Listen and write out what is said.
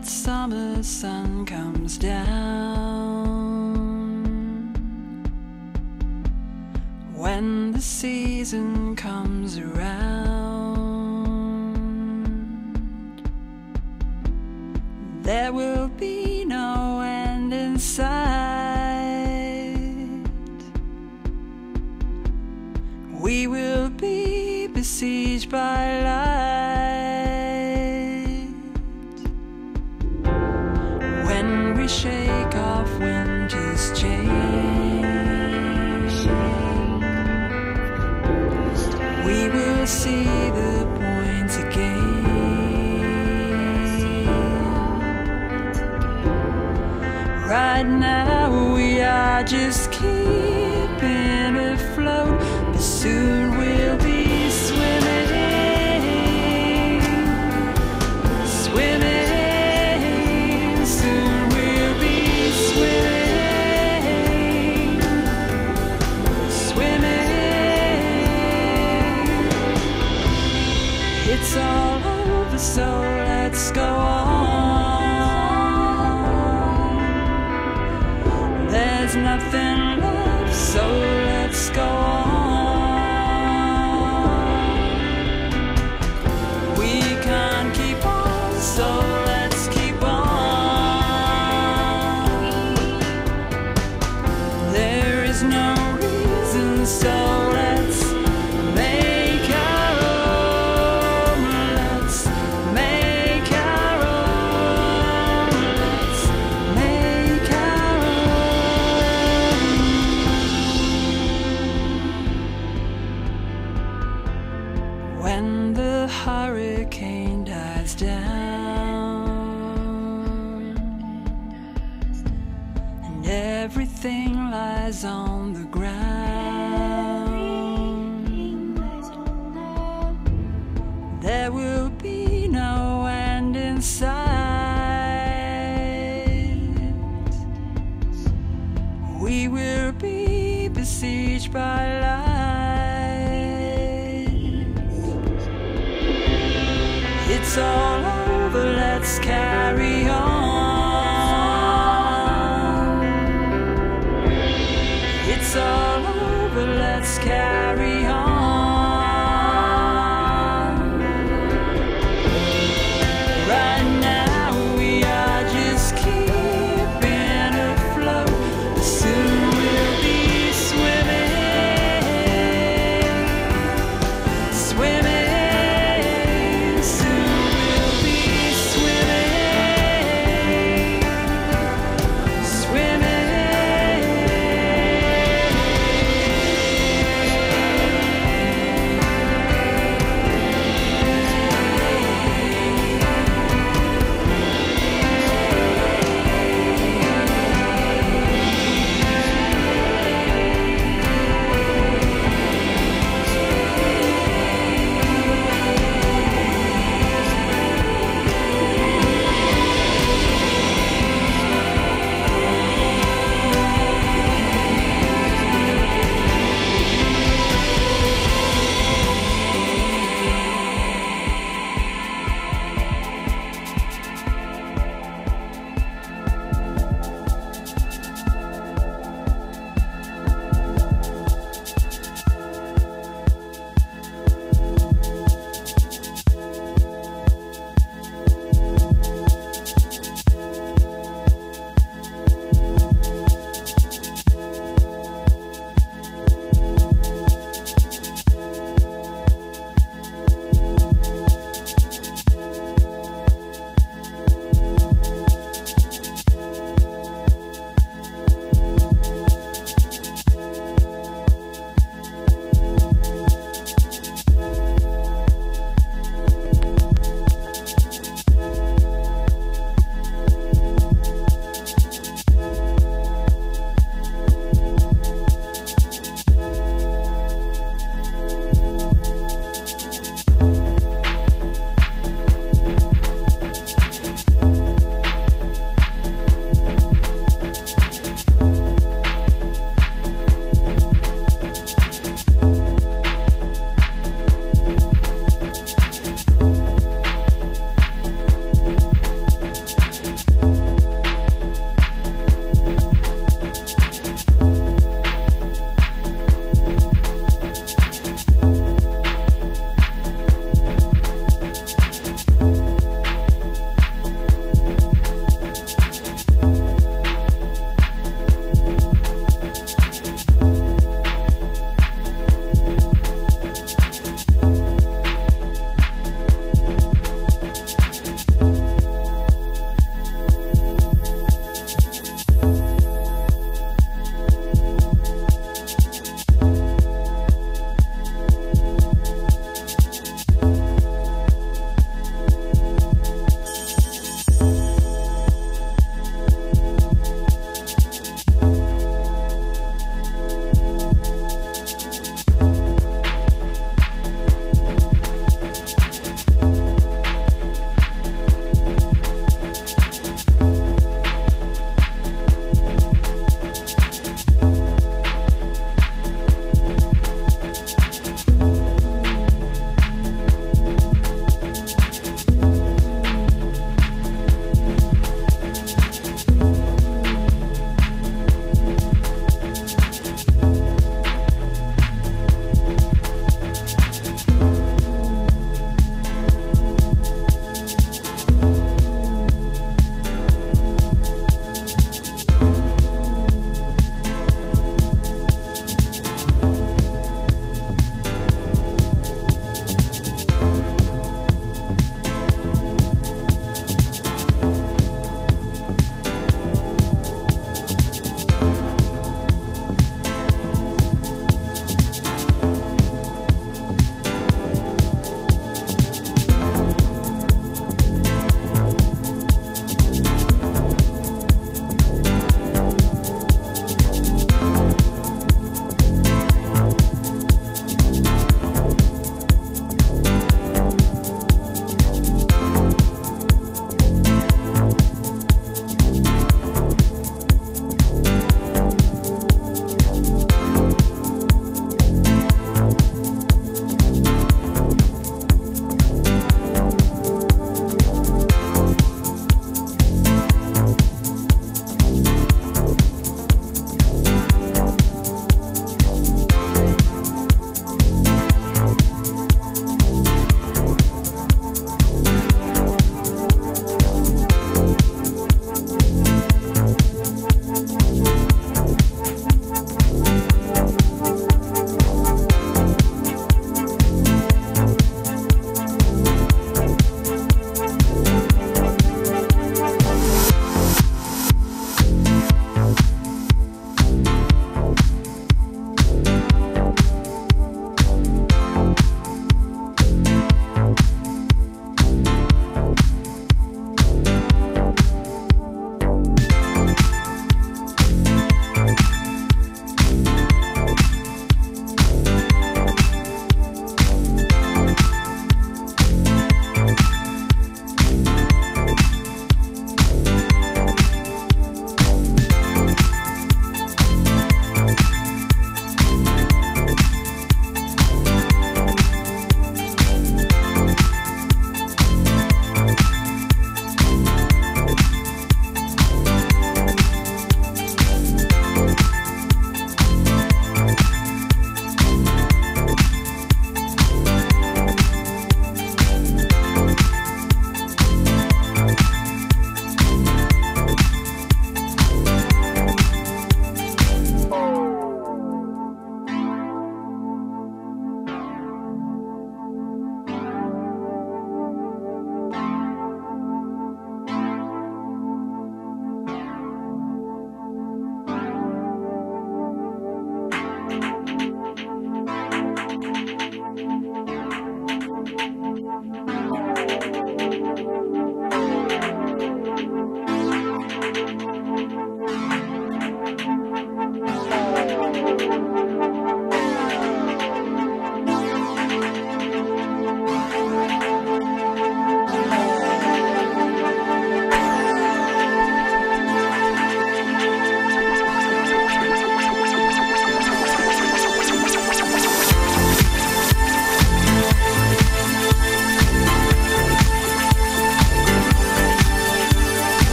that summer sun comes down. When the season comes around, there will be no end in sight. just